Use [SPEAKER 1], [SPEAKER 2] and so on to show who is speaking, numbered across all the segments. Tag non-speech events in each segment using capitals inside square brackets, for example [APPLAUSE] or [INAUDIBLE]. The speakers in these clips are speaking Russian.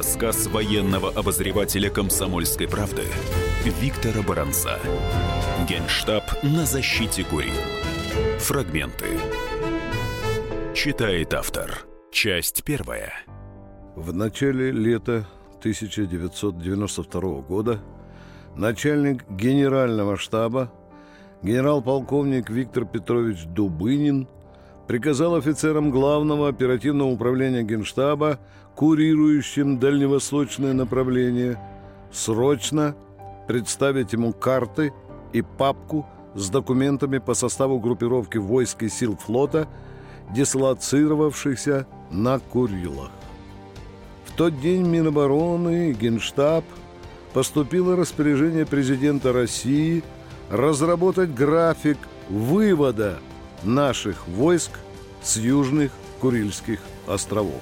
[SPEAKER 1] Рассказ военного обозревателя «Комсомольской правды» Виктора Баранца. Генштаб на защите Курил. Фрагменты. Читает автор. Часть первая.
[SPEAKER 2] В начале лета 1992 года начальник генерального штаба генерал-полковник Виктор Петрович Дубынин приказал офицерам главного оперативного управления Генштаба курирующим дальневосточное направление, срочно представить ему карты и папку с документами по составу группировки войск и сил флота, дислоцировавшихся на Курилах. В тот день Минобороны и Генштаб поступило распоряжение президента России разработать график вывода наших войск с южных Курильских островов.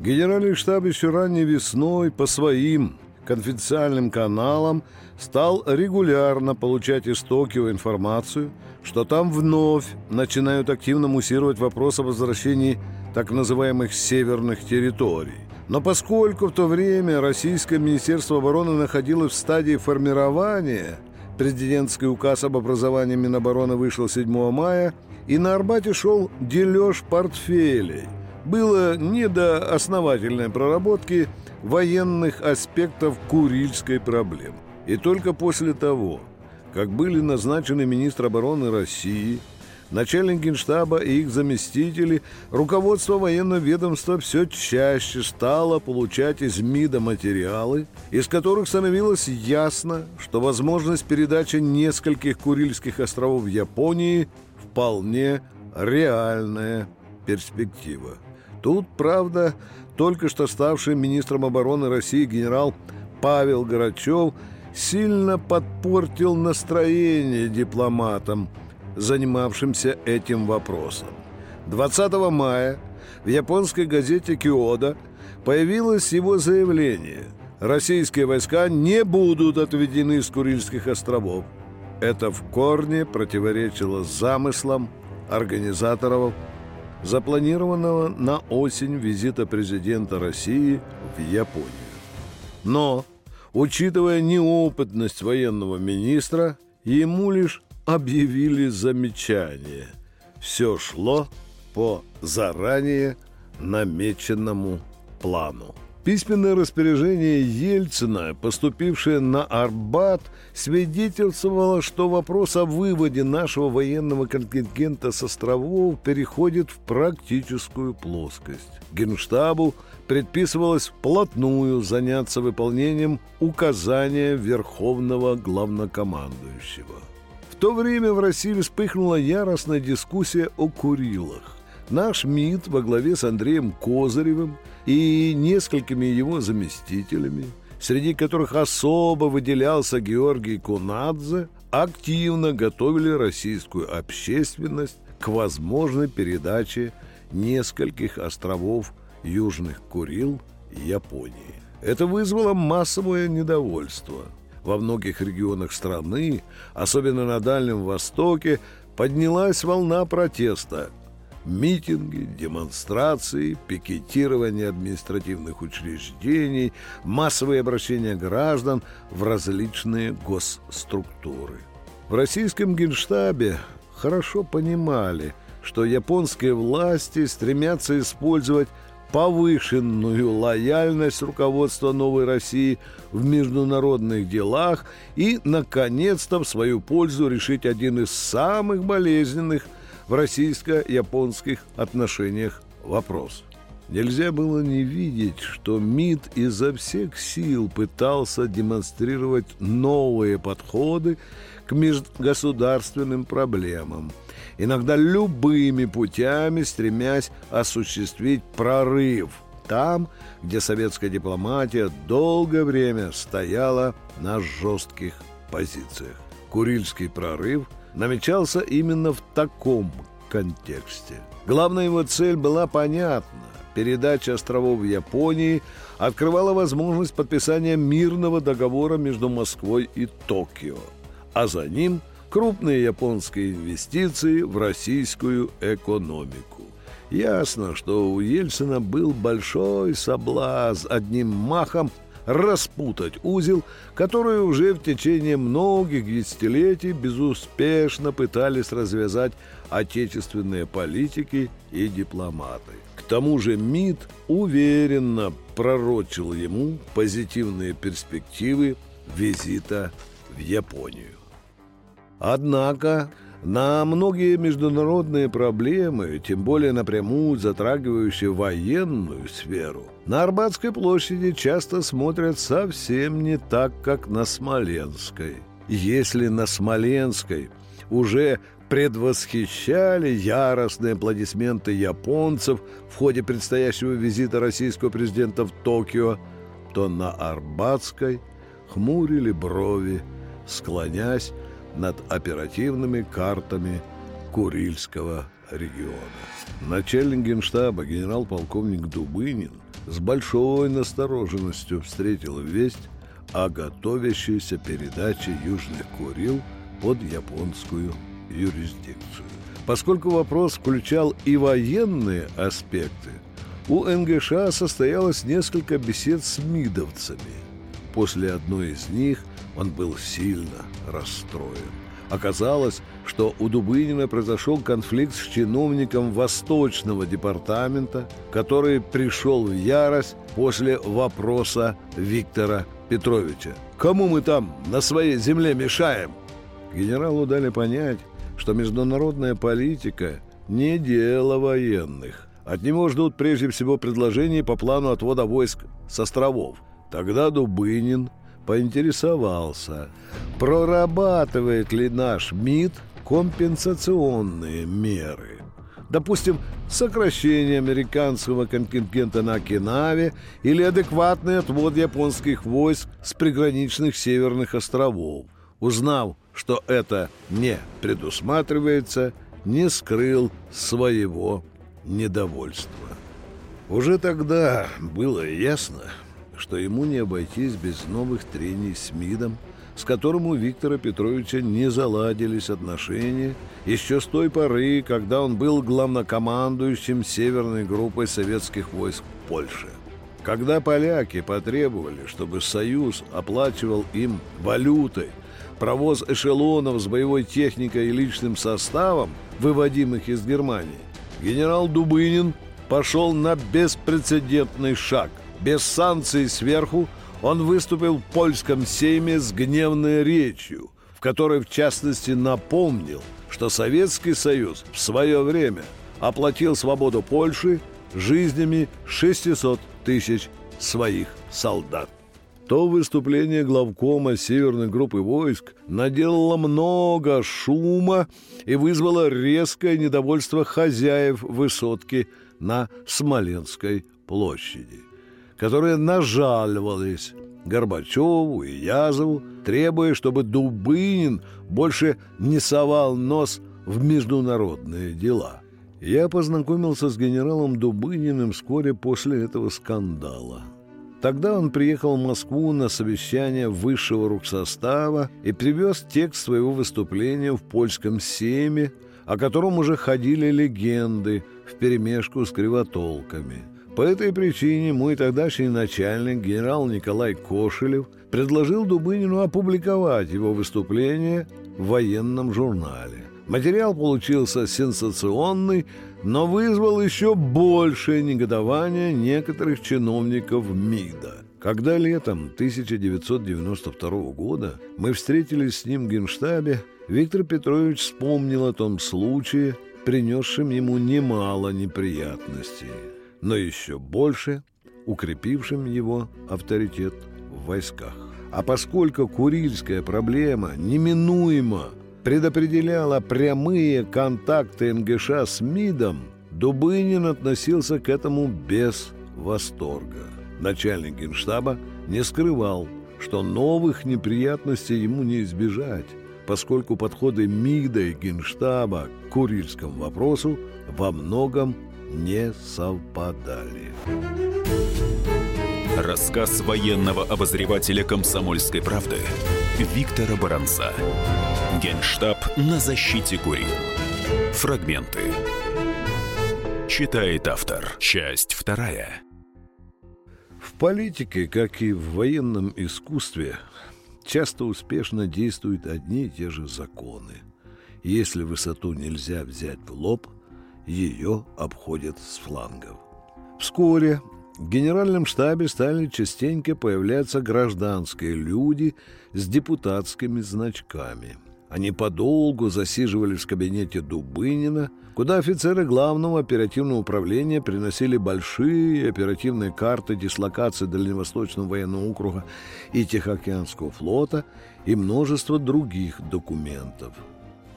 [SPEAKER 2] Генеральный штаб еще ранней весной по своим конфиденциальным каналам стал регулярно получать из Токио информацию, что там вновь начинают активно муссировать вопрос о возвращении так называемых северных территорий. Но поскольку в то время Российское Министерство обороны находилось в стадии формирования, президентский указ об образовании Минобороны вышел 7 мая, и на Арбате шел дележ портфелей – было не до основательной проработки военных аспектов Курильской проблемы. И только после того, как были назначены министр обороны России, начальник генштаба и их заместители, руководство военного ведомства все чаще стало получать из МИДа материалы, из которых становилось ясно, что возможность передачи нескольких Курильских островов Японии вполне реальная перспектива. Тут, правда, только что ставший министром обороны России генерал Павел Горачев сильно подпортил настроение дипломатам, занимавшимся этим вопросом. 20 мая в японской газете «Киода» появилось его заявление «Российские войска не будут отведены с Курильских островов». Это в корне противоречило замыслам организаторов запланированного на осень визита президента России в Японию. Но, учитывая неопытность военного министра, ему лишь объявили замечание. Все шло по заранее намеченному плану. Письменное распоряжение Ельцина, поступившее на Арбат, свидетельствовало, что вопрос о выводе нашего военного контингента с островов переходит в практическую плоскость. Генштабу предписывалось вплотную заняться выполнением указания Верховного Главнокомандующего. В то время в России вспыхнула яростная дискуссия о Курилах. Наш МИД во главе с Андреем Козыревым и несколькими его заместителями, среди которых особо выделялся Георгий Кунадзе, активно готовили российскую общественность к возможной передаче нескольких островов Южных Курил Японии. Это вызвало массовое недовольство. Во многих регионах страны, особенно на Дальнем Востоке, поднялась волна протеста – митинги, демонстрации, пикетирование административных учреждений, массовые обращения граждан в различные госструктуры. В российском генштабе хорошо понимали, что японские власти стремятся использовать повышенную лояльность руководства Новой России в международных делах и, наконец-то, в свою пользу решить один из самых болезненных в российско-японских отношениях вопрос. Нельзя было не видеть, что МИД изо всех сил пытался демонстрировать новые подходы к межгосударственным проблемам, иногда любыми путями стремясь осуществить прорыв там, где советская дипломатия долгое время стояла на жестких позициях. Курильский прорыв – намечался именно в таком контексте. Главная его цель была понятна. Передача островов Японии открывала возможность подписания мирного договора между Москвой и Токио, а за ним крупные японские инвестиции в российскую экономику. Ясно, что у Ельцина был большой соблазн одним махом распутать узел, который уже в течение многих десятилетий безуспешно пытались развязать отечественные политики и дипломаты. К тому же МИД уверенно пророчил ему позитивные перспективы визита в Японию. Однако на многие международные проблемы, тем более напрямую затрагивающие военную сферу, на Арбатской площади часто смотрят совсем не так, как на Смоленской. Если на Смоленской уже предвосхищали яростные аплодисменты японцев в ходе предстоящего визита российского президента в Токио, то на Арбатской хмурили брови, склонясь над оперативными картами Курильского региона. Начальник генштаба генерал-полковник Дубынин с большой настороженностью встретил весть о готовящейся передаче Южных Курил под японскую юрисдикцию. Поскольку вопрос включал и военные аспекты, у НГШ состоялось несколько бесед с мидовцами. После одной из них – он был сильно расстроен. Оказалось, что у Дубынина произошел конфликт с чиновником Восточного департамента, который пришел в ярость после вопроса Виктора Петровича. «Кому мы там на своей земле мешаем?» Генералу дали понять, что международная политика не дело военных. От него ждут прежде всего предложений по плану отвода войск с островов. Тогда Дубынин поинтересовался, прорабатывает ли наш МИД компенсационные меры. Допустим, сокращение американского контингента на Окинаве или адекватный отвод японских войск с приграничных северных островов. Узнав, что это не предусматривается, не скрыл своего недовольства. Уже тогда было ясно, что ему не обойтись без новых трений с МИДом, с которым у Виктора Петровича не заладились отношения еще с той поры, когда он был главнокомандующим северной группой советских войск в Польше. Когда поляки потребовали, чтобы Союз оплачивал им валютой провоз эшелонов с боевой техникой и личным составом, выводимых из Германии, генерал Дубынин пошел на беспрецедентный шаг – без санкций сверху он выступил в польском сейме с гневной речью, в которой в частности напомнил, что Советский Союз в свое время оплатил свободу Польши жизнями 600 тысяч своих солдат. То выступление главкома Северной группы войск наделало много шума и вызвало резкое недовольство хозяев высотки на Смоленской площади которые нажаливались Горбачеву и Язову, требуя, чтобы Дубынин больше не совал нос в международные дела. Я познакомился с генералом Дубыниным вскоре после этого скандала. Тогда он приехал в Москву на совещание высшего руксостава и привез текст своего выступления в польском сейме, о котором уже ходили легенды вперемешку с кривотолками – по этой причине мой тогдашний начальник, генерал Николай Кошелев, предложил Дубынину опубликовать его выступление в военном журнале. Материал получился сенсационный, но вызвал еще большее негодование некоторых чиновников МИДа. Когда летом 1992 года мы встретились с ним в Генштабе, Виктор Петрович вспомнил о том случае, принесшем ему немало неприятностей но еще больше укрепившим его авторитет в войсках. А поскольку Курильская проблема неминуемо предопределяла прямые контакты МГШ с МИДом, Дубынин относился к этому без восторга. Начальник генштаба не скрывал, что новых неприятностей ему не избежать, поскольку подходы МИДа и генштаба к Курильскому вопросу во многом не совпадали.
[SPEAKER 1] Рассказ военного обозревателя «Комсомольской правды» Виктора Баранца. Генштаб на защите Курил. Фрагменты. Читает автор. Часть вторая.
[SPEAKER 2] В политике, как и в военном искусстве, часто успешно действуют одни и те же законы. Если высоту нельзя взять в лоб, ее обходят с флангов. Вскоре в генеральном штабе стали частенько появляться гражданские люди с депутатскими значками. Они подолгу засиживались в кабинете Дубынина, куда офицеры главного оперативного управления приносили большие оперативные карты дислокации Дальневосточного военного округа и Тихоокеанского флота и множество других документов.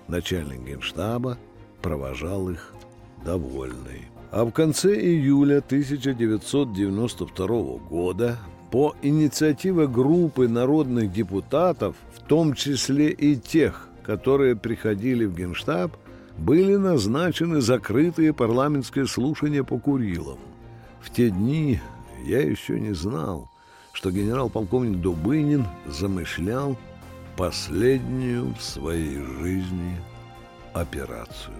[SPEAKER 2] Начальник генштаба провожал их довольный. А в конце июля 1992 года по инициативе группы народных депутатов, в том числе и тех, которые приходили в Генштаб, были назначены закрытые парламентские слушания по Курилам. В те дни я еще не знал, что генерал-полковник Дубынин замышлял последнюю в своей жизни операцию.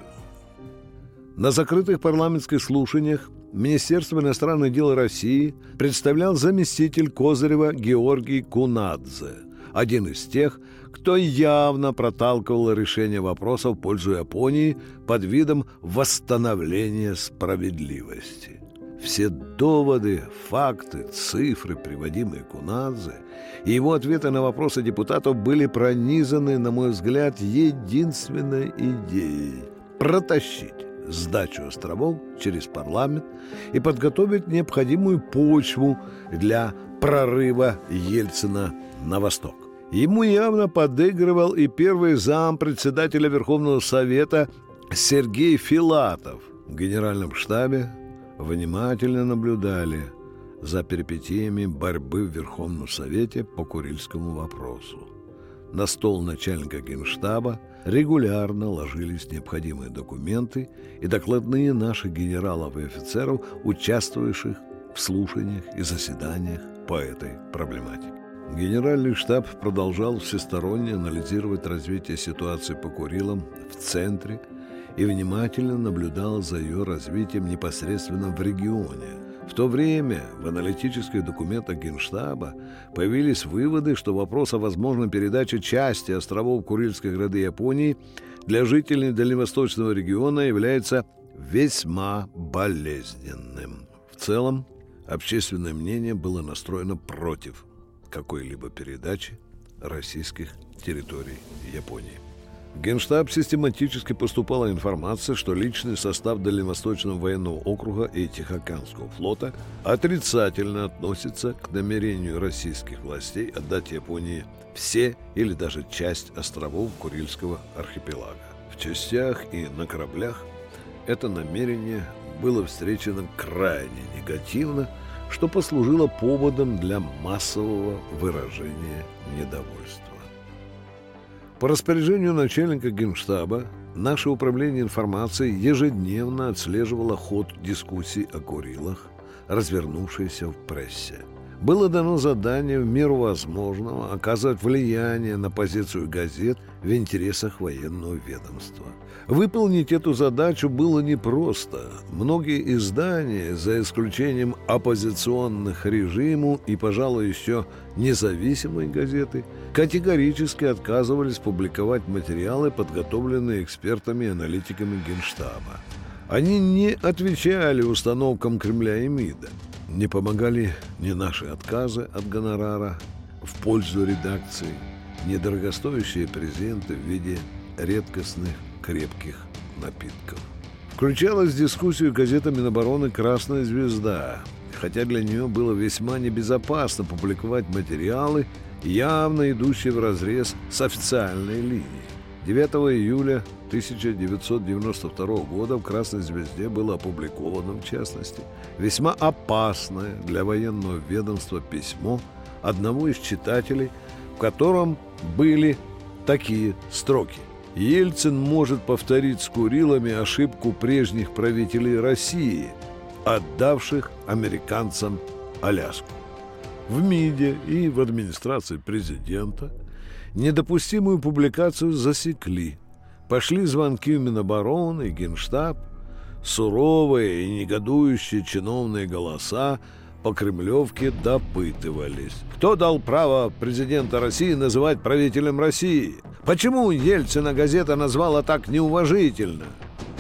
[SPEAKER 2] На закрытых парламентских слушаниях Министерство иностранных дел России представлял заместитель Козырева Георгий Кунадзе, один из тех, кто явно проталкивал решение вопроса в пользу Японии под видом восстановления справедливости. Все доводы, факты, цифры, приводимые Кунадзе, и его ответы на вопросы депутатов были пронизаны, на мой взгляд, единственной идеей – протащить сдачу островов через парламент и подготовить необходимую почву для прорыва Ельцина на восток. Ему явно подыгрывал и первый зам председателя Верховного Совета Сергей Филатов. В генеральном штабе внимательно наблюдали за перипетиями борьбы в Верховном Совете по Курильскому вопросу. На стол начальника генштаба регулярно ложились необходимые документы и докладные наших генералов и офицеров, участвующих в слушаниях и заседаниях по этой проблематике. Генеральный штаб продолжал всесторонне анализировать развитие ситуации по Курилам в центре и внимательно наблюдал за ее развитием непосредственно в регионе – в то время в аналитических документах Генштаба появились выводы, что вопрос о возможной передаче части островов Курильской гряды Японии для жителей Дальневосточного региона является весьма болезненным. В целом, общественное мнение было настроено против какой-либо передачи российских территорий Японии. В Генштаб систематически поступала информация, что личный состав Дальневосточного военного округа и Тихоокеанского флота отрицательно относится к намерению российских властей отдать Японии все или даже часть островов Курильского архипелага. В частях и на кораблях это намерение было встречено крайне негативно, что послужило поводом для массового выражения недовольства. По распоряжению начальника генштаба наше управление информацией ежедневно отслеживало ход дискуссий о Курилах, развернувшейся в прессе. Было дано задание в меру возможного оказывать влияние на позицию газет в интересах военного ведомства – Выполнить эту задачу было непросто. Многие издания, за исключением оппозиционных режиму и, пожалуй, еще независимой газеты, категорически отказывались публиковать материалы, подготовленные экспертами и аналитиками Генштаба. Они не отвечали установкам Кремля и МИДа. Не помогали ни наши отказы от гонорара в пользу редакции, ни дорогостоящие презенты в виде редкостных крепких напитков. Включалась в дискуссию газета Минобороны «Красная звезда», хотя для нее было весьма небезопасно публиковать материалы, явно идущие вразрез с официальной линией. 9 июля 1992 года в «Красной звезде» было опубликовано, в частности, весьма опасное для военного ведомства письмо одного из читателей, в котором были такие строки. Ельцин может повторить с Курилами ошибку прежних правителей России, отдавших американцам Аляску. В МИДе и в администрации президента недопустимую публикацию засекли. Пошли звонки в Минобороны Генштаб. суровые и негодующие чиновные голоса по Кремлевке допытывались. Кто дал право президента России называть правителем России? Почему Ельцина газета назвала так неуважительно?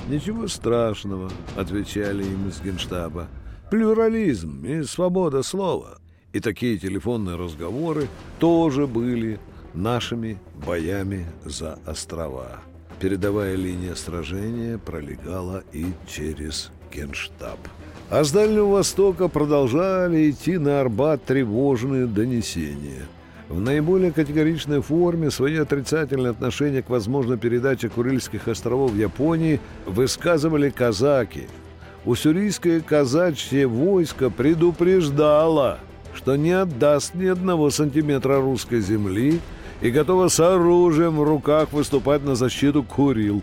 [SPEAKER 2] «Ничего страшного», — отвечали им из генштаба. «Плюрализм и свобода слова». И такие телефонные разговоры тоже были нашими боями за острова. Передовая линия сражения пролегала и через Генштаб. А с Дальнего Востока продолжали идти на Арбат тревожные донесения. В наиболее категоричной форме свои отрицательные отношения к возможной передаче Курильских островов Японии высказывали казаки. Уссурийское казачье войско предупреждало, что не отдаст ни одного сантиметра русской земли и готово с оружием в руках выступать на защиту Курил.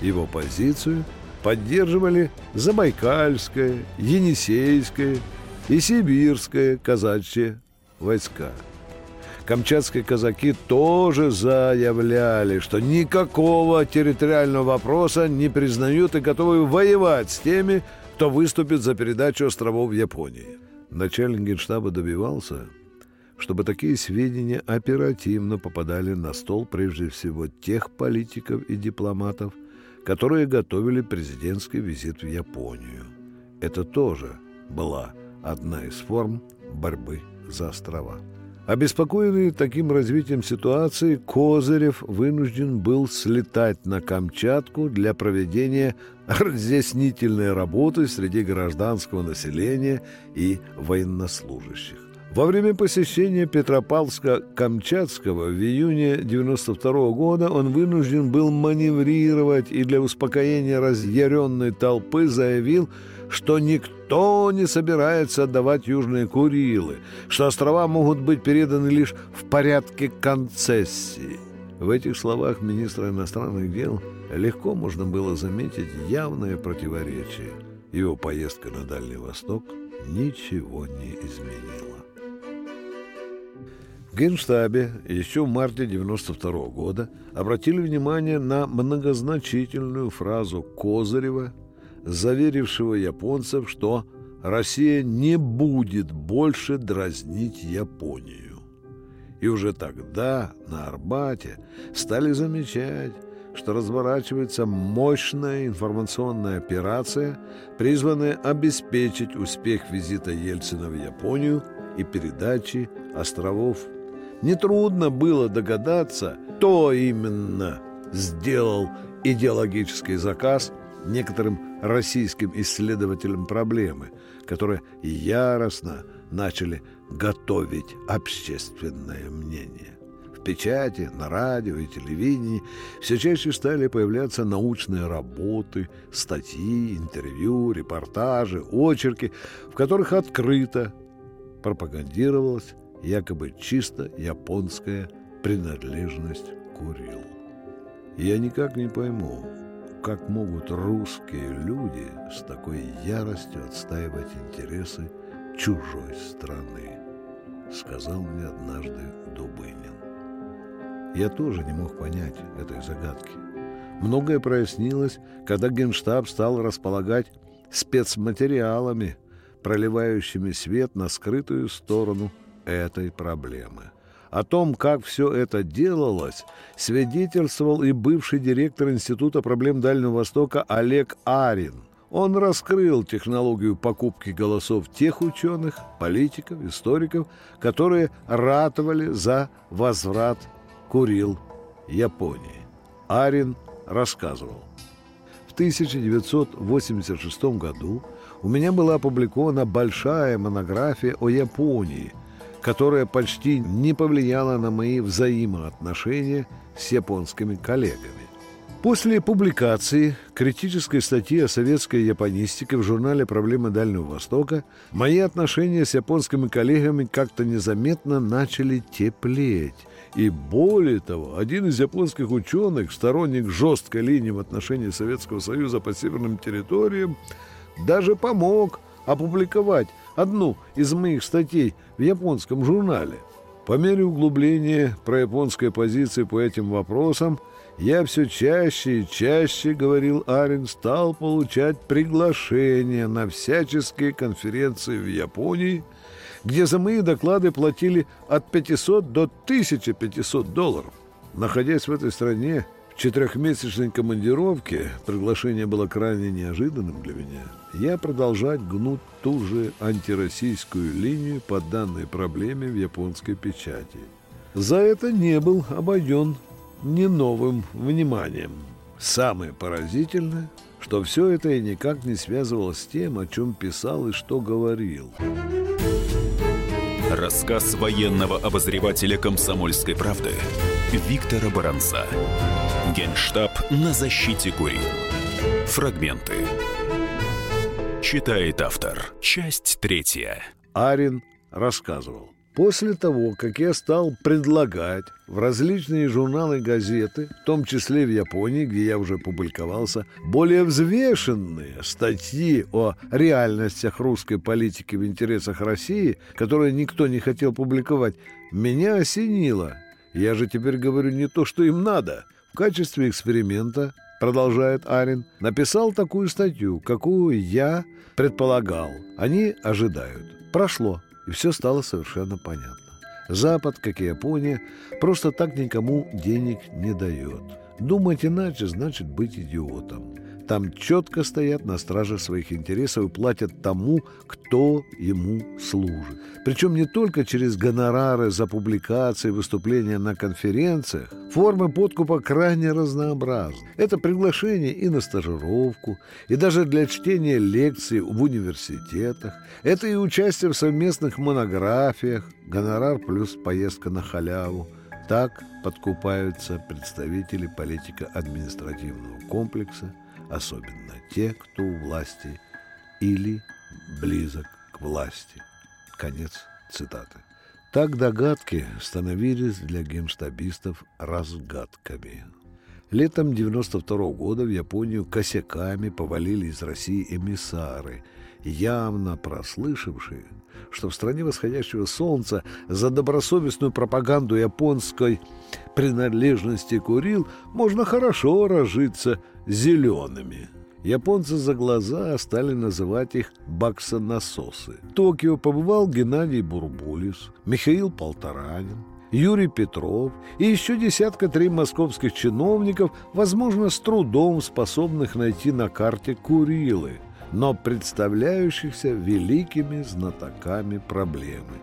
[SPEAKER 2] Его позицию – поддерживали Забайкальское, Енисейское и Сибирское казачьи войска. Камчатские казаки тоже заявляли, что никакого территориального вопроса не признают и готовы воевать с теми, кто выступит за передачу островов Японии. Начальник генштаба добивался, чтобы такие сведения оперативно попадали на стол прежде всего тех политиков и дипломатов – которые готовили президентский визит в Японию. Это тоже была одна из форм борьбы за острова. Обеспокоенный таким развитием ситуации, Козырев вынужден был слетать на Камчатку для проведения разъяснительной работы среди гражданского населения и военнослужащих. Во время посещения Петропавловска-Камчатского в июне 92 года он вынужден был маневрировать и для успокоения разъяренной толпы заявил, что никто не собирается отдавать Южные Курилы, что острова могут быть переданы лишь в порядке концессии. В этих словах министра иностранных дел легко можно было заметить явное противоречие. Его поездка на Дальний Восток ничего не изменила. Генштабе еще в марте 92 -го года обратили внимание на многозначительную фразу Козырева, заверившего японцев, что Россия не будет больше дразнить Японию. И уже тогда на Арбате стали замечать, что разворачивается мощная информационная операция, призванная обеспечить успех визита Ельцина в Японию и передачи островов Нетрудно было догадаться, кто именно сделал идеологический заказ некоторым российским исследователям проблемы, которые яростно начали готовить общественное мнение. В печати, на радио и телевидении все чаще стали появляться научные работы, статьи, интервью, репортажи, очерки, в которых открыто пропагандировалась якобы чисто японская принадлежность Курил. Я никак не пойму, как могут русские люди с такой яростью отстаивать интересы чужой страны, сказал мне однажды Дубынин. Я тоже не мог понять этой загадки. Многое прояснилось, когда Генштаб стал располагать спецматериалами, проливающими свет на скрытую сторону этой проблемы. О том, как все это делалось, свидетельствовал и бывший директор Института проблем Дальнего Востока Олег Арин. Он раскрыл технологию покупки голосов тех ученых, политиков, историков, которые ратовали за возврат Курил Японии. Арин рассказывал. В 1986 году у меня была опубликована большая монография о Японии – которая почти не повлияла на мои взаимоотношения с японскими коллегами. После публикации критической статьи о советской японистике в журнале «Проблемы Дальнего Востока» мои отношения с японскими коллегами как-то незаметно начали теплеть. И более того, один из японских ученых, сторонник жесткой линии в отношении Советского Союза по северным территориям, даже помог опубликовать одну из моих статей в японском журнале. По мере углубления про японской позиции по этим вопросам Я все чаще и чаще, говорил Арин, стал получать приглашения на всяческие конференции в Японии, где за мои доклады платили от 500 до 1500 долларов. Находясь в этой стране, четырехмесячной командировке, приглашение было крайне неожиданным для меня, я продолжать гнуть ту же антироссийскую линию по данной проблеме в японской печати. За это не был обойден не новым вниманием. Самое поразительное, что все это и никак не связывалось с тем, о чем писал и что говорил.
[SPEAKER 1] Рассказ военного обозревателя «Комсомольской правды» Виктора Баранца. Генштаб на защите Курил. Фрагменты. Читает автор. Часть третья.
[SPEAKER 2] Арин рассказывал. После того, как я стал предлагать в различные журналы и газеты, в том числе в Японии, где я уже публиковался, более взвешенные статьи о реальностях русской политики в интересах России, которые никто не хотел публиковать, меня осенило. Я же теперь говорю не то, что им надо. В качестве эксперимента, продолжает Арин, написал такую статью, какую я предполагал. Они ожидают. Прошло и все стало совершенно понятно. Запад, как и Япония, просто так никому денег не дает. Думать иначе значит быть идиотом. Там четко стоят на страже своих интересов и платят тому, кто ему служит. Причем не только через гонорары за публикации, выступления на конференциях. Формы подкупа крайне разнообразны. Это приглашение и на стажировку, и даже для чтения лекций в университетах. Это и участие в совместных монографиях, гонорар плюс поездка на халяву. Так подкупаются представители политико-административного комплекса – особенно те, кто у власти или близок к власти. Конец цитаты. Так догадки становились для генштабистов разгадками. Летом 92 -го года в Японию косяками повалили из России эмиссары, явно прослышавшие, что в стране восходящего солнца за добросовестную пропаганду японской принадлежности Курил можно хорошо разжиться зелеными. Японцы за глаза стали называть их баксонасосы. В Токио побывал Геннадий Бурбулис, Михаил Полторанин, Юрий Петров и еще десятка три московских чиновников, возможно, с трудом способных найти на карте Курилы, но представляющихся великими знатоками проблемы.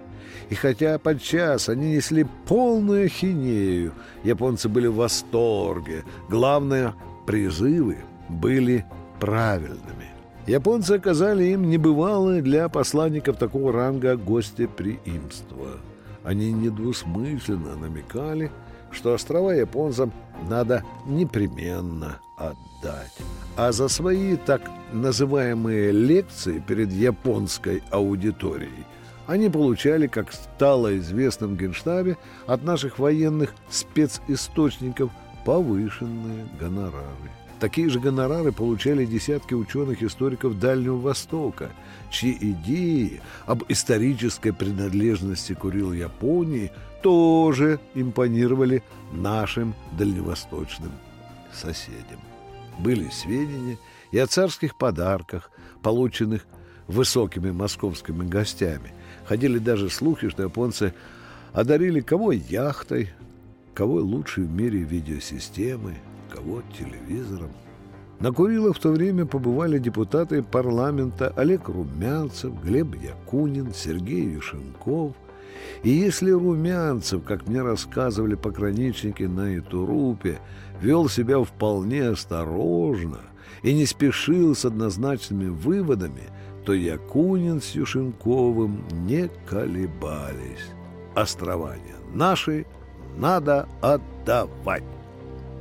[SPEAKER 2] И хотя подчас они несли полную ахинею, японцы были в восторге. Главное, призывы были правильными. Японцы оказали им небывалое для посланников такого ранга гостеприимство. Они недвусмысленно намекали, что острова японцам надо непременно отдать. А за свои так называемые лекции перед японской аудиторией они получали, как стало известным Генштабе, от наших военных специсточников повышенные гонорары. Такие же гонорары получали десятки ученых-историков Дальнего Востока, чьи идеи об исторической принадлежности Курил Японии тоже импонировали нашим дальневосточным соседям. Были сведения и о царских подарках, полученных высокими московскими гостями. Ходили даже слухи, что японцы одарили кого яхтой, кого лучшей в мире видеосистемой, кого телевизором. На Курилах в то время побывали депутаты парламента Олег Румянцев, Глеб Якунин, Сергей Юшенков. И если Румянцев, как мне рассказывали пограничники на Итурупе, вел себя вполне осторожно и не спешил с однозначными выводами, то Якунин с Юшенковым не колебались. Острования наши надо отдавать.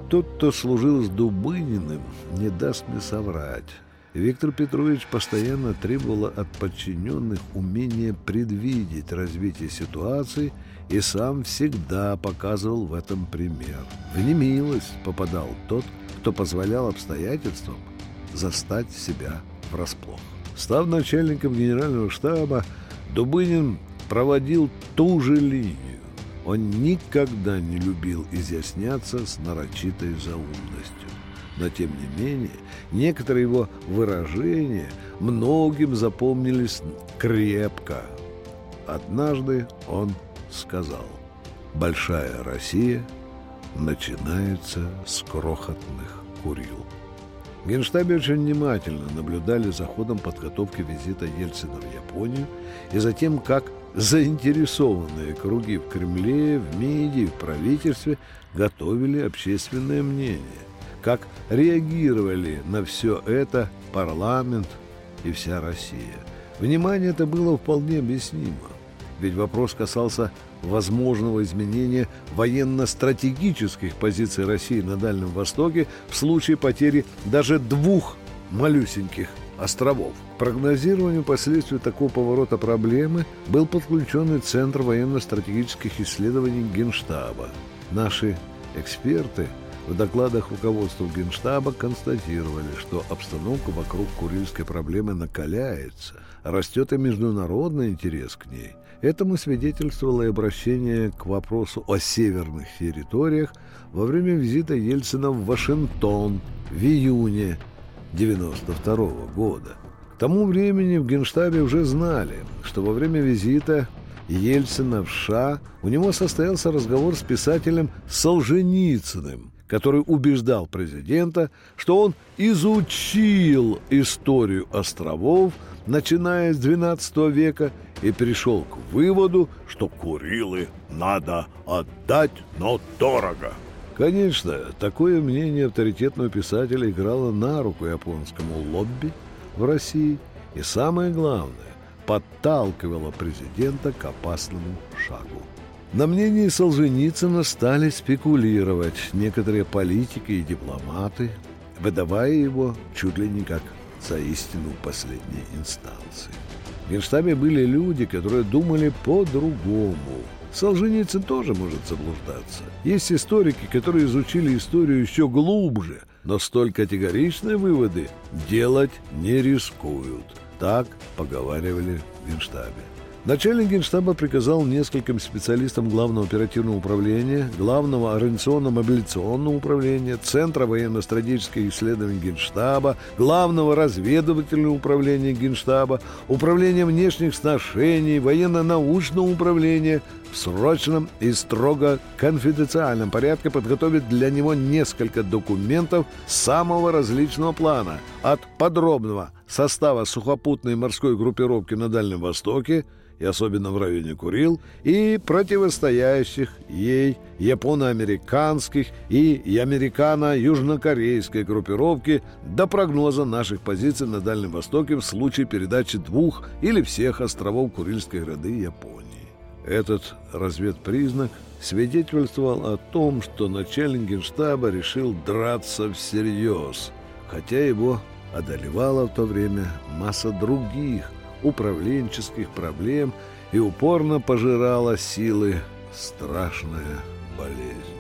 [SPEAKER 2] Тот, кто служил с Дубыниным, не даст мне соврать. Виктор Петрович постоянно требовал от подчиненных умения предвидеть развитие ситуации и сам всегда показывал в этом пример. В немилость попадал тот, кто позволял обстоятельствам застать себя врасплох. Став начальником генерального штаба, Дубынин проводил ту же линию. Он никогда не любил изъясняться с нарочитой заумностью. Но, тем не менее, некоторые его выражения многим запомнились крепко. Однажды он сказал «Большая Россия начинается с крохотных Курил». В Генштабе очень внимательно наблюдали за ходом подготовки визита Ельцина в Японию и за тем, как заинтересованные круги в Кремле, в МИДе, в правительстве готовили общественное мнение, как реагировали на все это парламент и вся Россия. Внимание это было вполне объяснимо, ведь вопрос касался возможного изменения военно-стратегических позиций России на Дальнем Востоке в случае потери даже двух малюсеньких островов. К прогнозированию последствий такого поворота проблемы был подключен и Центр военно-стратегических исследований Генштаба. Наши эксперты в докладах руководства Генштаба констатировали, что обстановка вокруг Курильской проблемы накаляется, растет и международный интерес к ней. Этому свидетельствовало и обращение к вопросу о северных территориях во время визита Ельцина в Вашингтон в июне 1992 года. К тому времени в Генштабе уже знали, что во время визита Ельцина в США у него состоялся разговор с писателем Солженицыным, который убеждал президента, что он изучил историю островов, начиная с XII века, и пришел к выводу, что Курилы надо отдать, но дорого. Конечно, такое мнение авторитетного писателя играло на руку японскому лобби в России и, самое главное, подталкивало президента к опасному шагу. На мнении Солженицына стали спекулировать некоторые политики и дипломаты, выдавая его чуть ли не как за истину последней инстанции. В Генштабе были люди, которые думали по-другому – Солженицын тоже может заблуждаться. Есть историки, которые изучили историю еще глубже, но столь категоричные выводы делать не рискуют. Так поговаривали в Генштабе. Начальник Генштаба приказал нескольким специалистам Главного оперативного управления, Главного организационно-мобилизационного управления, Центра военно-стратегических исследований Генштаба, Главного разведывательного управления Генштаба, Управления внешних сношений, Военно-научного управления в срочном и строго конфиденциальном порядке подготовить для него несколько документов самого различного плана, от подробного состава сухопутной морской группировки на Дальнем Востоке – и особенно в районе Курил, и противостоящих ей японо-американских и американо-южнокорейской группировки до прогноза наших позиций на Дальнем Востоке в случае передачи двух или всех островов Курильской гряды Японии. Этот разведпризнак свидетельствовал о том, что начальник генштаба решил драться всерьез, хотя его одолевала в то время масса других – управленческих проблем и упорно пожирала силы страшная болезнь.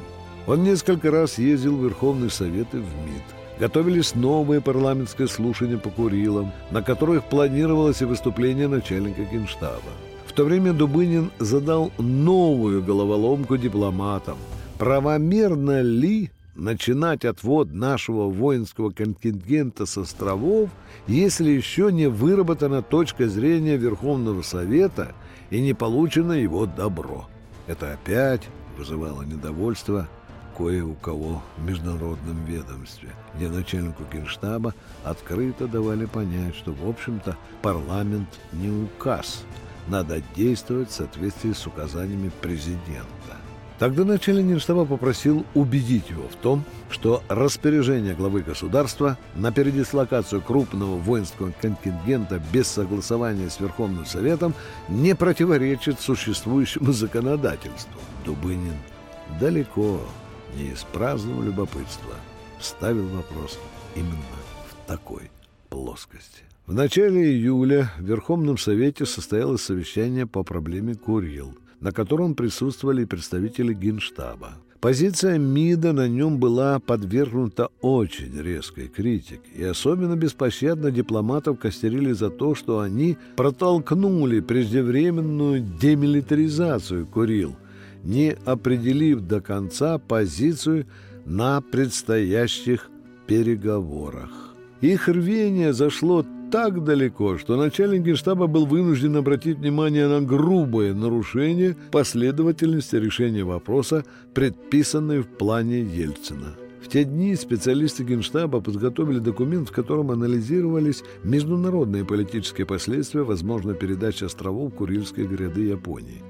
[SPEAKER 2] Он несколько раз ездил в Верховный Совет и в МИД. Готовились новые парламентские слушания по Курилам, на которых планировалось и выступление начальника Генштаба. В то время Дубынин задал новую головоломку дипломатам. Правомерно ли начинать отвод нашего воинского контингента с островов, если еще не выработана точка зрения Верховного Совета и не получено его добро. Это опять вызывало недовольство кое у кого в международном ведомстве, где начальнику Генштаба открыто давали понять, что, в общем-то, парламент не указ, надо действовать в соответствии с указаниями президента. Тогда начальник Генштаба попросил убедить его в том, что распоряжение главы государства на передислокацию крупного воинского контингента без согласования с Верховным Советом не противоречит существующему законодательству. Дубынин далеко не из праздного любопытства ставил вопрос именно в такой плоскости. В начале июля в Верховном Совете состоялось совещание по проблеме Курил – на котором присутствовали представители Генштаба. Позиция МИДа на нем была подвергнута очень резкой критике, и особенно беспощадно дипломатов костерили за то, что они протолкнули преждевременную демилитаризацию Курил, не определив до конца позицию на предстоящих переговорах. Их рвение зашло так далеко, что начальник генштаба был вынужден обратить внимание на грубое нарушение последовательности решения вопроса, предписанной в плане Ельцина. В те дни специалисты Генштаба подготовили документ, в котором анализировались международные политические последствия возможной передачи островов Курильской гряды Японии.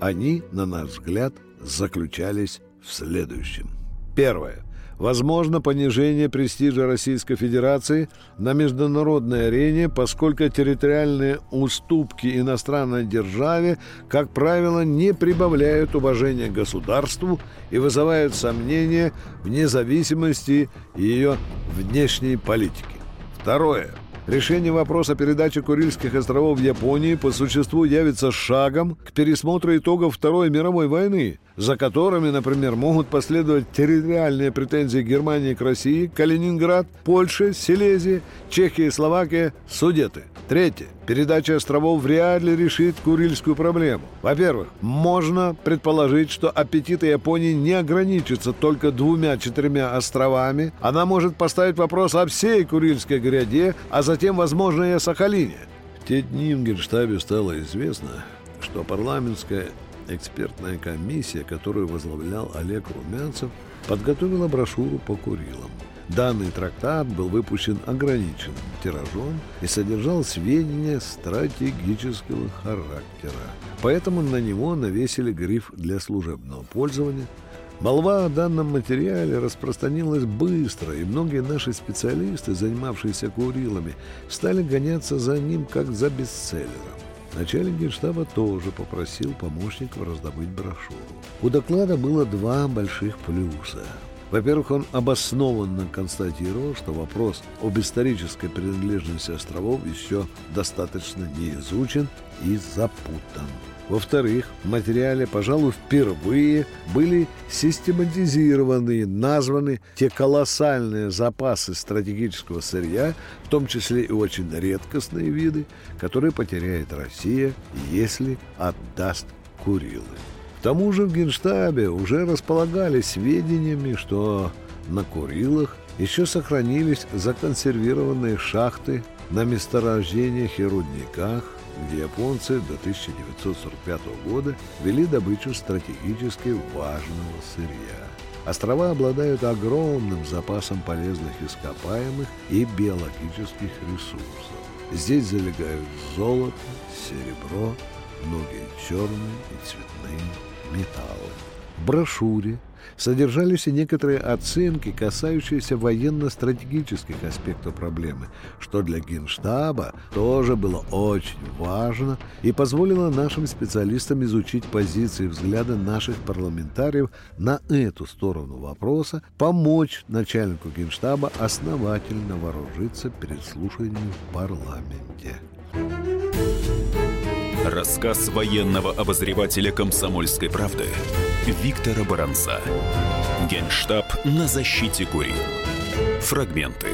[SPEAKER 2] Они, на наш взгляд, заключались в следующем. Первое. Возможно понижение престижа Российской Федерации на международной арене, поскольку территориальные уступки иностранной державе, как правило, не прибавляют уважения государству и вызывают сомнения в независимости ее внешней политики. Второе. Решение вопроса передачи Курильских островов в Японии по существу явится шагом к пересмотру итогов Второй мировой войны, за которыми, например, могут последовать территориальные претензии Германии к России, Калининград, Польша, Силезия, Чехия и Словакия, Судеты. Третье. Передача островов вряд ли решит Курильскую проблему. Во-первых, можно предположить, что аппетиты Японии не ограничатся только двумя-четырьмя островами. Она может поставить вопрос о всей Курильской гряде, а затем, возможно, и о Сахалине. В те дни в Генштабе стало известно, что парламентская экспертная комиссия, которую возглавлял Олег Румянцев, подготовила брошюру по Курилам. Данный трактат был выпущен ограниченным тиражом и содержал сведения стратегического характера. Поэтому на него навесили гриф для служебного пользования. Молва о данном материале распространилась быстро, и многие наши специалисты, занимавшиеся Курилами, стали гоняться за ним, как за бестселлером. Начальник генштаба тоже попросил помощников раздобыть брошюру. У доклада было два больших плюса. Во-первых, он обоснованно констатировал, что вопрос об исторической принадлежности островов еще достаточно не изучен и запутан. Во-вторых, в материале, пожалуй, впервые были систематизированы, названы те колоссальные запасы стратегического сырья, в том числе и очень редкостные виды, которые потеряет Россия, если отдаст Курилы. К тому же в Генштабе уже располагали сведениями, что на Курилах еще сохранились законсервированные шахты на месторождениях и рудниках, где японцы до 1945 года вели добычу стратегически важного сырья. Острова обладают огромным запасом полезных ископаемых и биологических ресурсов. Здесь залегают золото, серебро, многие черные и цветные металлы. В брошюре содержались и некоторые оценки, касающиеся военно-стратегических аспектов проблемы, что для Генштаба тоже было очень важно и позволило нашим специалистам изучить позиции и взгляды наших парламентариев на эту сторону вопроса, помочь начальнику Генштаба основательно вооружиться перед слушанием в парламенте.
[SPEAKER 1] Рассказ военного обозревателя «Комсомольской правды» Виктора Баранца. Генштаб на защите Курил. Фрагменты.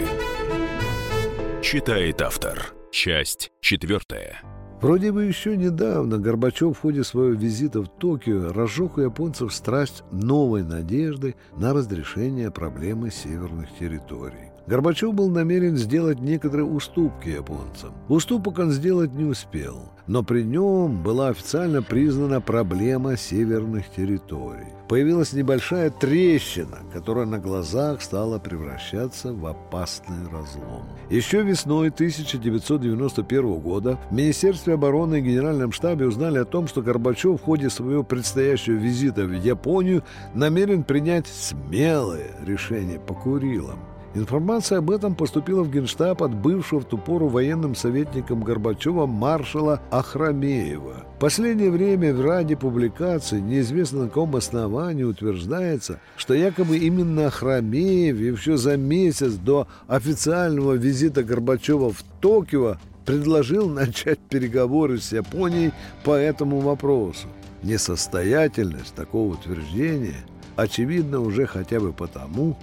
[SPEAKER 1] Читает автор. Часть четвертая.
[SPEAKER 2] Вроде бы еще недавно Горбачев в ходе своего визита в Токио разжег у японцев страсть новой надежды на разрешение проблемы северных территорий. Горбачев был намерен сделать некоторые уступки японцам. Уступок он сделать не успел, но при нем была официально признана проблема северных территорий. Появилась небольшая трещина, которая на глазах стала превращаться в опасный разлом. Еще весной 1991 года в Министерстве обороны и Генеральном штабе узнали о том, что Горбачев в ходе своего предстоящего визита в Японию намерен принять смелое решение по Курилам. Информация об этом поступила в Генштаб от бывшего в ту пору военным советником Горбачева маршала Ахрамеева. В последнее время в ряде публикаций неизвестно на каком основании утверждается, что якобы именно Ахрамеев еще за месяц до официального визита Горбачева в Токио предложил [LAUGHS] начать переговоры с Японией по этому вопросу. Несостоятельность такого утверждения очевидна уже хотя бы потому,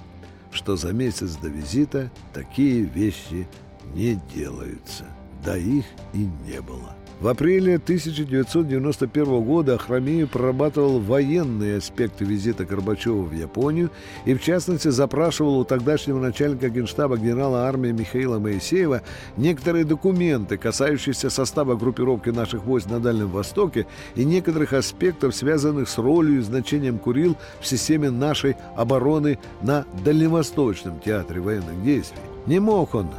[SPEAKER 2] что за месяц до визита такие вещи не делаются. Да их и не было. В апреле 1991 года Ахрамеев прорабатывал военные аспекты визита Горбачева в Японию и, в частности, запрашивал у тогдашнего начальника генштаба генерала армии Михаила Моисеева некоторые документы, касающиеся состава группировки наших войск на Дальнем Востоке и некоторых аспектов, связанных с ролью и значением Курил в системе нашей обороны на Дальневосточном театре военных действий. Не мог он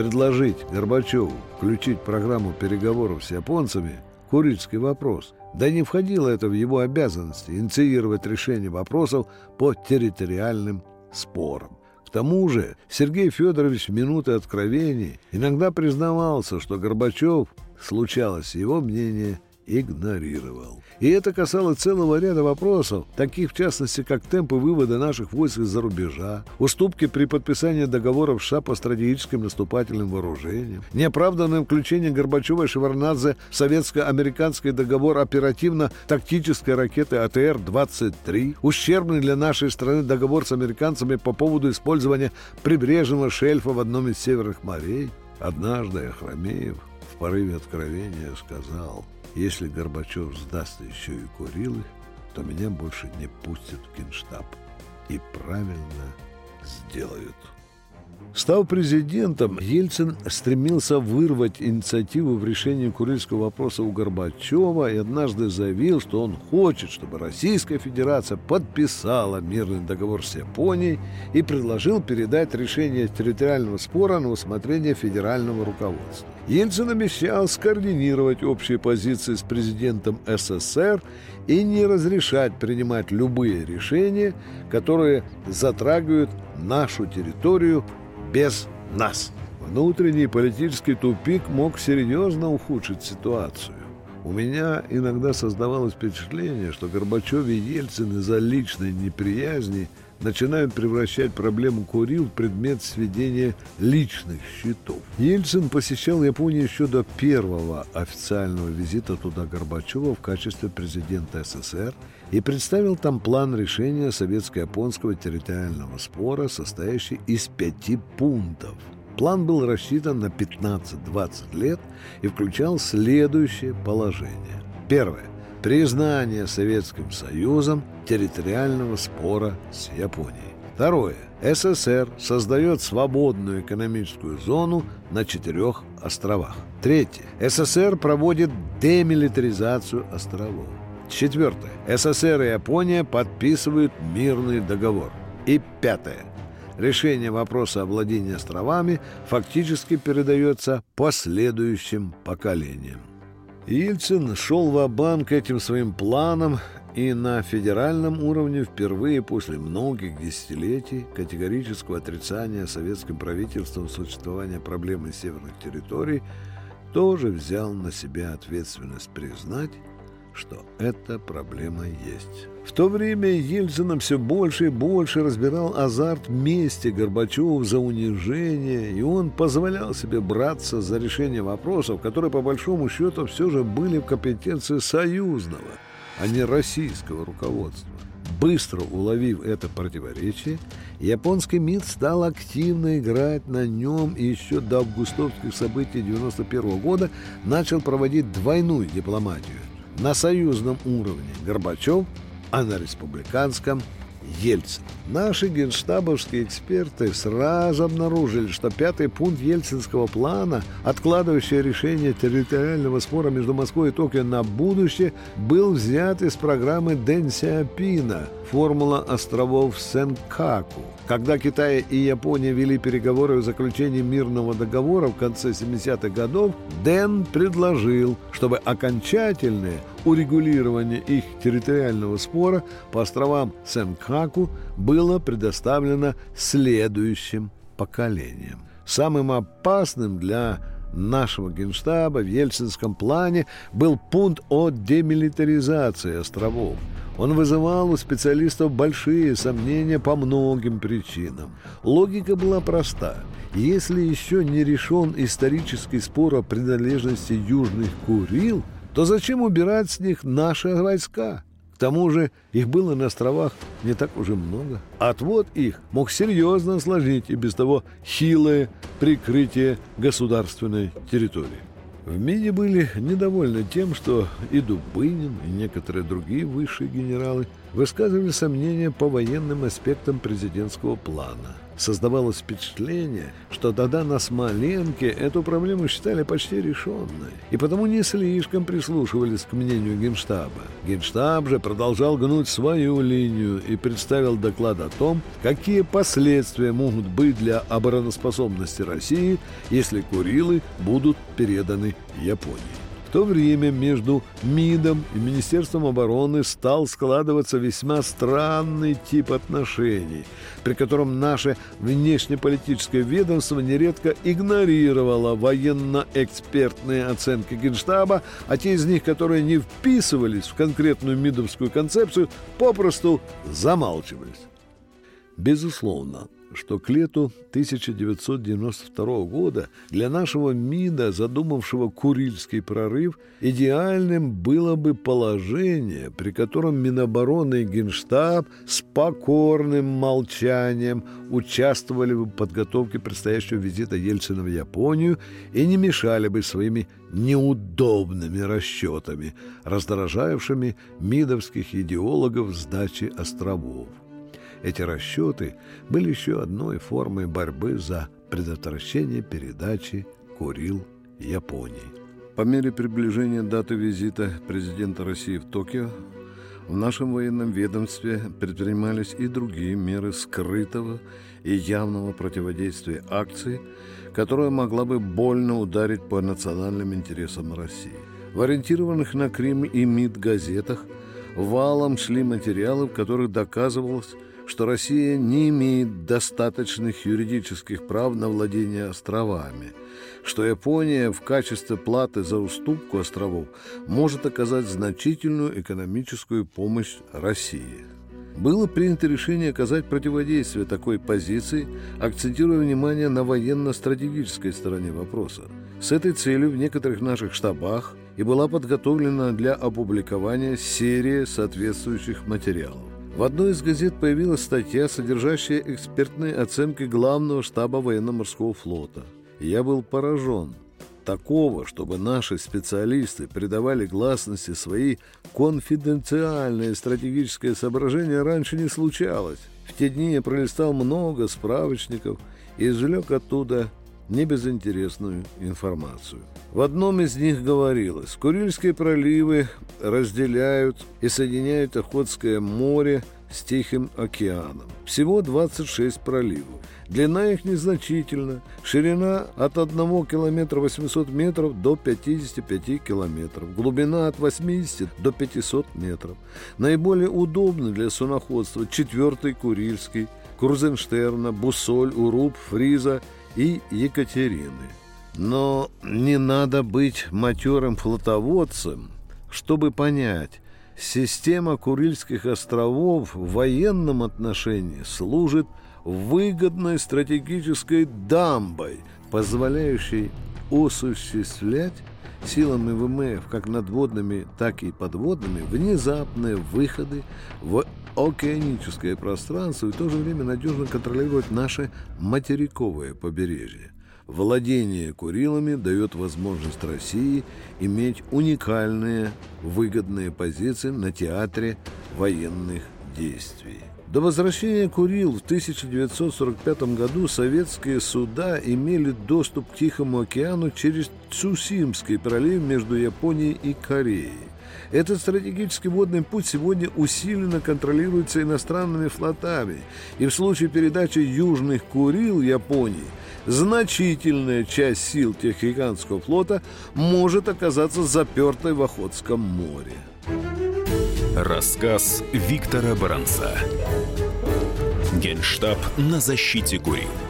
[SPEAKER 2] предложить Горбачеву включить программу переговоров с японцами Курильский вопрос. Да не входило это в его обязанности инициировать решение вопросов по территориальным спорам. К тому же Сергей Федорович в минуты откровений иногда признавался, что Горбачев, случалось его мнение, игнорировал. И это касалось целого ряда вопросов, таких в частности, как темпы вывода наших войск из-за рубежа, уступки при подписании договоров США по стратегическим наступательным вооружениям, неоправданное включение Горбачева и Шеварнадзе в советско-американский договор оперативно-тактической ракеты АТР-23, ущербный для нашей страны договор с американцами по поводу использования прибрежного шельфа в одном из северных морей. Однажды Ахрамеев в порыве откровения сказал – если Горбачев сдаст еще и Курилы, то меня больше не пустят в Генштаб. И правильно сделают. Став президентом, Ельцин стремился вырвать инициативу в решении курильского вопроса у Горбачева и однажды заявил, что он хочет, чтобы Российская Федерация подписала мирный договор с Японией и предложил передать решение территориального спора на усмотрение федерального руководства. Ельцин обещал скоординировать общие позиции с президентом СССР и не разрешать принимать любые решения, которые затрагивают нашу территорию без нас. Внутренний политический тупик мог серьезно ухудшить ситуацию. У меня иногда создавалось впечатление, что Горбачев и Ельцин из-за личной неприязни начинают превращать проблему Курил в предмет сведения личных счетов. Ельцин посещал Японию еще до первого официального визита туда Горбачева в качестве президента СССР и представил там план решения советско-японского территориального спора, состоящий из пяти пунктов. План был рассчитан на 15-20 лет и включал следующее положение. Первое. Признание Советским Союзом территориального спора с Японией. Второе. СССР создает свободную экономическую зону на четырех островах. Третье. СССР проводит демилитаризацию островов. Четвертое. СССР и Япония подписывают мирный договор. И пятое. Решение вопроса о владении островами фактически передается последующим поколениям. Ельцин шел в банк этим своим планом и на федеральном уровне впервые после многих десятилетий категорического отрицания советским правительством существования проблемы северных территорий тоже взял на себя ответственность признать что эта проблема есть. В то время Ельцином все больше и больше разбирал азарт мести Горбачеву за унижение, и он позволял себе браться за решение вопросов, которые по большому счету все же были в компетенции союзного, а не российского руководства. Быстро уловив это противоречие, японский МИД стал активно играть на нем и еще до августовских событий 1991 года начал проводить двойную дипломатию на союзном уровне Горбачев, а на республиканском Ельцин. Наши генштабовские эксперты сразу обнаружили, что пятый пункт ельцинского плана, откладывающий решение территориального спора между Москвой и Токио на будущее, был взят из программы Дэн Сяопина «Формула островов Сенкаку». Когда Китай и Япония вели переговоры о заключении мирного договора в конце 70-х годов, Дэн предложил, чтобы окончательное урегулирование их территориального спора по островам Сенкаку было предоставлено следующим поколениям. Самым опасным для нашего генштаба в Ельцинском плане был пункт о демилитаризации островов. Он вызывал у специалистов большие сомнения по многим причинам. Логика была проста. Если еще не решен исторический спор о принадлежности Южных Курил, то зачем убирать с них наши войска? тому же их было на островах не так уже много. Отвод их мог серьезно осложнить и без того хилое прикрытие государственной территории. В МИДе были недовольны тем, что и Дубынин, и некоторые другие высшие генералы высказывали сомнения по военным аспектам президентского плана – Создавалось впечатление, что тогда на Смоленке эту проблему считали почти решенной, и потому не слишком прислушивались к мнению Генштаба. Генштаб же продолжал гнуть свою линию и представил доклад о том, какие последствия могут быть для обороноспособности России, если Курилы будут переданы Японии. То время между МИДом и Министерством обороны стал складываться весьма странный тип отношений, при котором наше внешнеполитическое ведомство нередко игнорировало военно-экспертные оценки Генштаба, а те из них, которые не вписывались в конкретную МИДовскую концепцию, попросту замалчивались. Безусловно, что к лету 1992 года для нашего МИДа, задумавшего Курильский прорыв, идеальным было бы положение, при котором Минобороны и Генштаб с покорным молчанием участвовали в подготовке предстоящего визита Ельцина в Японию и не мешали бы своими неудобными расчетами, раздражавшими мидовских идеологов сдачи островов. Эти расчеты были еще одной формой борьбы за предотвращение передачи Курил Японии. По мере приближения даты визита президента России в Токио в нашем военном ведомстве предпринимались и другие меры скрытого и явного противодействия акции, которая могла бы больно ударить по национальным интересам России. В ориентированных на Крым и МИД газетах валом шли материалы, в которых доказывалось, что Россия не имеет достаточных юридических прав на владение островами, что Япония в качестве платы за уступку островов может оказать значительную экономическую помощь России. Было принято решение оказать противодействие такой позиции, акцентируя внимание на военно-стратегической стороне вопроса. С этой целью в некоторых наших штабах и была подготовлена для опубликования серия соответствующих материалов. В одной из газет появилась статья, содержащая экспертные оценки главного штаба военно-морского флота. я был поражен. Такого, чтобы наши специалисты придавали гласности свои конфиденциальные стратегические соображения, раньше не случалось. В те дни я пролистал много справочников и извлек оттуда небезынтересную информацию. В одном из них говорилось, Курильские проливы разделяют и соединяют Охотское море с Тихим океаном. Всего 26 проливов. Длина их незначительна, ширина от 1 километра 800 метров до 55 километров, глубина от 80 до 500 метров. Наиболее удобны для суноходства четвертый Курильский, Крузенштерна, Бусоль, Уруб, Фриза – и Екатерины. Но не надо быть матерым флотоводцем, чтобы понять, система Курильских островов в военном отношении служит выгодной стратегической дамбой, позволяющей осуществлять силами ВМФ, как надводными, так и подводными, внезапные выходы в океаническое пространство и в то же время надежно контролировать наше материковое побережье. Владение Курилами дает возможность России иметь уникальные выгодные позиции на театре военных действий. До возвращения Курил в 1945 году советские суда имели доступ к Тихому океану через Цусимский пролив между Японией и Кореей. Этот стратегический водный путь сегодня усиленно контролируется иностранными флотами, и в случае передачи Южных Курил Японии значительная часть сил Тихоокеанского флота может оказаться запертой в Охотском море.
[SPEAKER 1] Рассказ Виктора Баранца. Генштаб на защите Курил.